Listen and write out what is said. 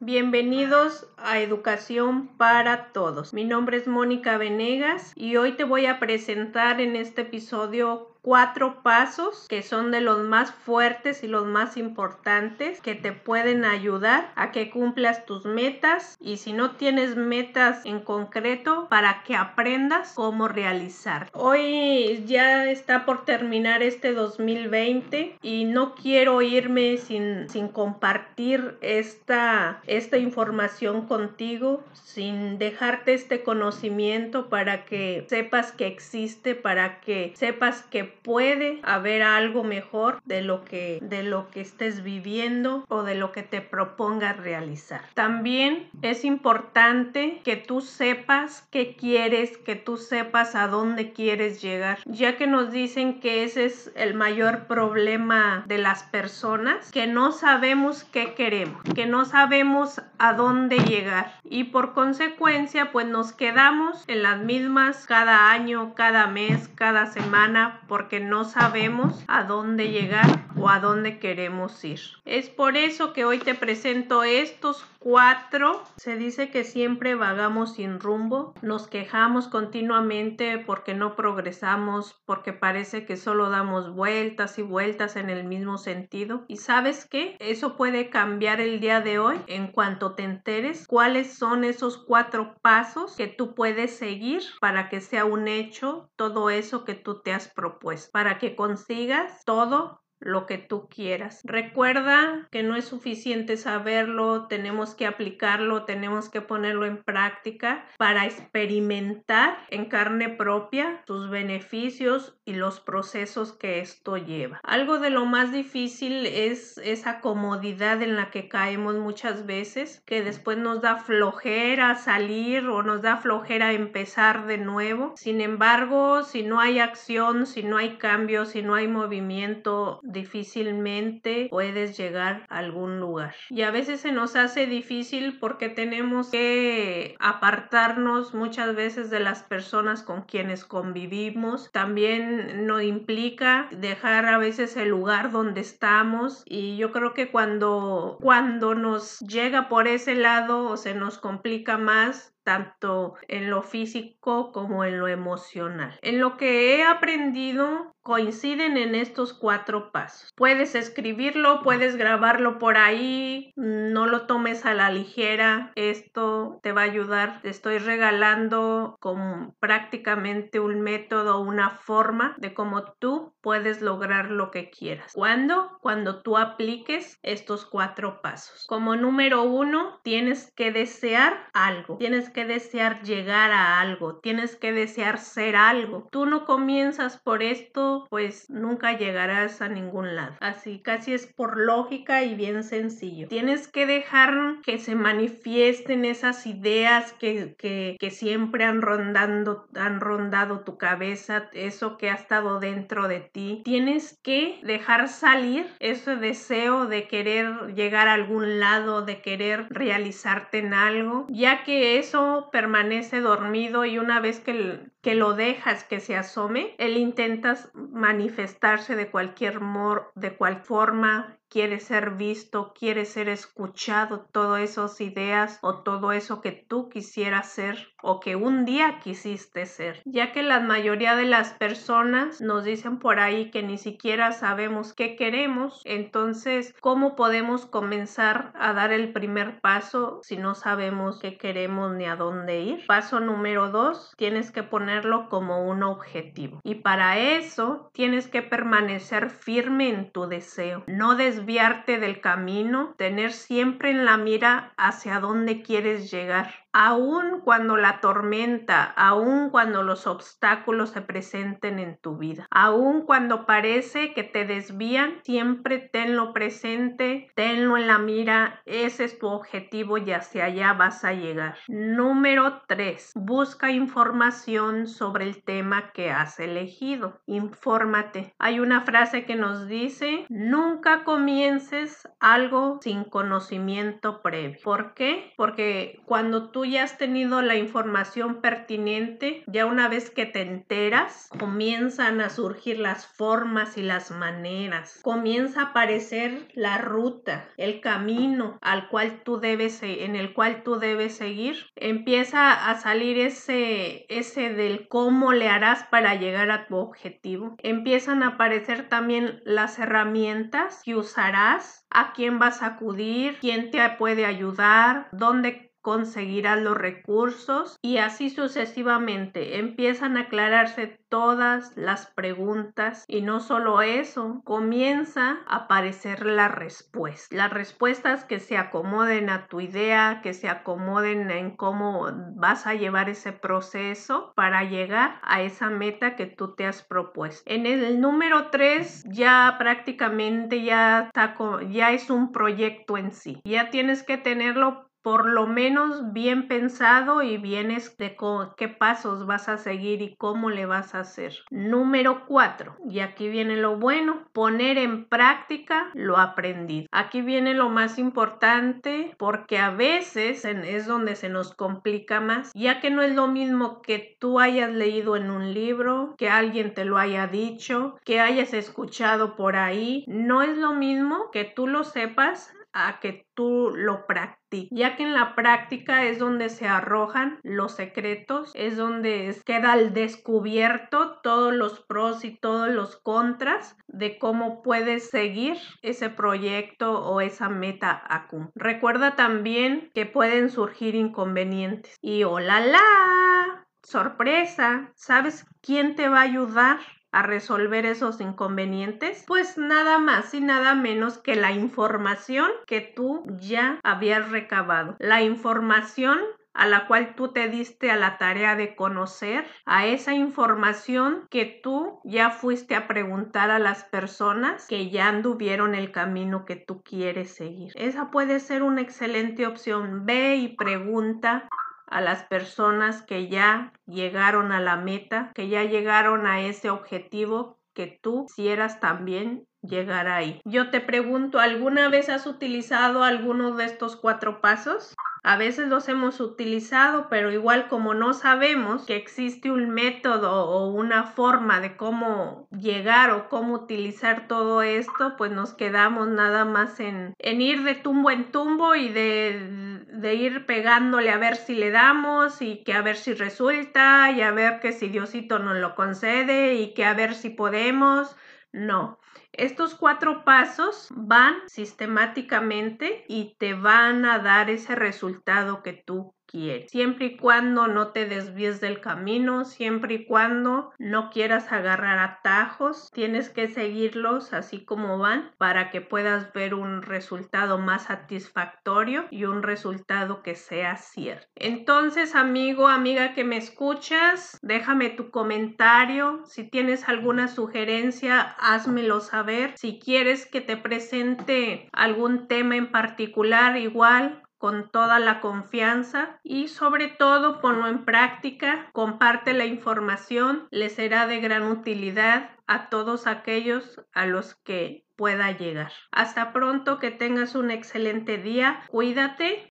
Bienvenidos a Educación para Todos. Mi nombre es Mónica Venegas y hoy te voy a presentar en este episodio cuatro pasos que son de los más fuertes y los más importantes que te pueden ayudar a que cumplas tus metas y si no tienes metas en concreto para que aprendas cómo realizar. Hoy ya está por terminar este 2020 y no quiero irme sin, sin compartir esta, esta información contigo, sin dejarte este conocimiento para que sepas que existe, para que sepas que puede haber algo mejor de lo que de lo que estés viviendo o de lo que te propongas realizar. También es importante que tú sepas qué quieres, que tú sepas a dónde quieres llegar, ya que nos dicen que ese es el mayor problema de las personas, que no sabemos qué queremos, que no sabemos a dónde llegar y por consecuencia pues nos quedamos en las mismas cada año, cada mes, cada semana porque no sabemos a dónde llegar o a dónde queremos ir. Es por eso que hoy te presento estos cuatro. Se dice que siempre vagamos sin rumbo, nos quejamos continuamente porque no progresamos, porque parece que solo damos vueltas y vueltas en el mismo sentido. ¿Y sabes qué? Eso puede cambiar el día de hoy en cuanto te enteres cuáles son esos cuatro pasos que tú puedes seguir para que sea un hecho todo eso que tú te has propuesto, para que consigas todo lo que tú quieras. Recuerda que no es suficiente saberlo, tenemos que aplicarlo, tenemos que ponerlo en práctica para experimentar en carne propia sus beneficios y los procesos que esto lleva. Algo de lo más difícil es esa comodidad en la que caemos muchas veces, que después nos da flojera salir o nos da flojera empezar de nuevo. Sin embargo, si no hay acción, si no hay cambio, si no hay movimiento, difícilmente puedes llegar a algún lugar. Y a veces se nos hace difícil porque tenemos que apartarnos muchas veces de las personas con quienes convivimos. También no implica dejar a veces el lugar donde estamos y yo creo que cuando cuando nos llega por ese lado o se nos complica más tanto en lo físico como en lo emocional. En lo que he aprendido coinciden en estos cuatro pasos. Puedes escribirlo, puedes grabarlo por ahí, no lo tomes a la ligera, esto te va a ayudar. Te estoy regalando como prácticamente un método, una forma de cómo tú puedes lograr lo que quieras. ¿Cuándo? Cuando tú apliques estos cuatro pasos. Como número uno, tienes que desear algo, tienes que desear llegar a algo, tienes que desear ser algo. Tú no comienzas por esto pues nunca llegarás a ningún lado. Así casi es por lógica y bien sencillo. Tienes que dejar que se manifiesten esas ideas que, que, que siempre han rondando, han rondado tu cabeza, eso que ha estado dentro de ti. Tienes que dejar salir ese deseo de querer llegar a algún lado, de querer realizarte en algo, ya que eso permanece dormido y una vez que, que lo dejas que se asome, él intentas manifestarse de cualquier mor de cual forma quiere ser visto, quiere ser escuchado, todas esas ideas o todo eso que tú quisieras ser o que un día quisiste ser, ya que la mayoría de las personas nos dicen por ahí que ni siquiera sabemos qué queremos, entonces, ¿cómo podemos comenzar a dar el primer paso si no sabemos qué queremos ni a dónde ir? Paso número dos, tienes que ponerlo como un objetivo y para eso tienes que permanecer firme en tu deseo, no des desviarte del camino, tener siempre en la mira hacia dónde quieres llegar aun cuando la tormenta, aun cuando los obstáculos se presenten en tu vida, aun cuando parece que te desvían, siempre tenlo presente, tenlo en la mira, ese es tu objetivo y hacia allá vas a llegar. Número 3. Busca información sobre el tema que has elegido. Infórmate. Hay una frase que nos dice, nunca comiences algo sin conocimiento previo. ¿Por qué? Porque cuando tú ya has tenido la información pertinente, ya una vez que te enteras, comienzan a surgir las formas y las maneras. Comienza a aparecer la ruta, el camino al cual tú debes en el cual tú debes seguir. Empieza a salir ese ese del cómo le harás para llegar a tu objetivo. Empiezan a aparecer también las herramientas que usarás, a quién vas a acudir, quién te puede ayudar, dónde conseguirás los recursos y así sucesivamente. Empiezan a aclararse todas las preguntas y no solo eso, comienza a aparecer la respuesta. Las respuestas que se acomoden a tu idea, que se acomoden en cómo vas a llevar ese proceso para llegar a esa meta que tú te has propuesto. En el número 3 ya prácticamente ya está ya es un proyecto en sí. Ya tienes que tenerlo por lo menos bien pensado y bien de qué pasos vas a seguir y cómo le vas a hacer. Número 4. Y aquí viene lo bueno, poner en práctica lo aprendido. Aquí viene lo más importante porque a veces es donde se nos complica más, ya que no es lo mismo que tú hayas leído en un libro, que alguien te lo haya dicho, que hayas escuchado por ahí. No es lo mismo que tú lo sepas a que tú lo practiques, ya que en la práctica es donde se arrojan los secretos, es donde queda al descubierto todos los pros y todos los contras de cómo puedes seguir ese proyecto o esa meta ACUM. Recuerda también que pueden surgir inconvenientes y hola la sorpresa, ¿sabes quién te va a ayudar? A resolver esos inconvenientes? Pues nada más y nada menos que la información que tú ya habías recabado. La información a la cual tú te diste a la tarea de conocer, a esa información que tú ya fuiste a preguntar a las personas que ya anduvieron el camino que tú quieres seguir. Esa puede ser una excelente opción. Ve y pregunta a las personas que ya llegaron a la meta, que ya llegaron a ese objetivo que tú quisieras también llegar ahí. Yo te pregunto, ¿alguna vez has utilizado alguno de estos cuatro pasos? A veces los hemos utilizado, pero igual como no sabemos que existe un método o una forma de cómo llegar o cómo utilizar todo esto, pues nos quedamos nada más en, en ir de tumbo en tumbo y de, de ir pegándole a ver si le damos y que a ver si resulta y a ver que si Diosito nos lo concede y que a ver si podemos. No, estos cuatro pasos van sistemáticamente y te van a dar ese resultado que tú Siempre y cuando no te desvíes del camino, siempre y cuando no quieras agarrar atajos, tienes que seguirlos así como van para que puedas ver un resultado más satisfactorio y un resultado que sea cierto. Entonces, amigo, amiga que me escuchas, déjame tu comentario. Si tienes alguna sugerencia, házmelo saber. Si quieres que te presente algún tema en particular, igual con toda la confianza y sobre todo ponlo en práctica, comparte la información, le será de gran utilidad a todos aquellos a los que pueda llegar. Hasta pronto, que tengas un excelente día, cuídate.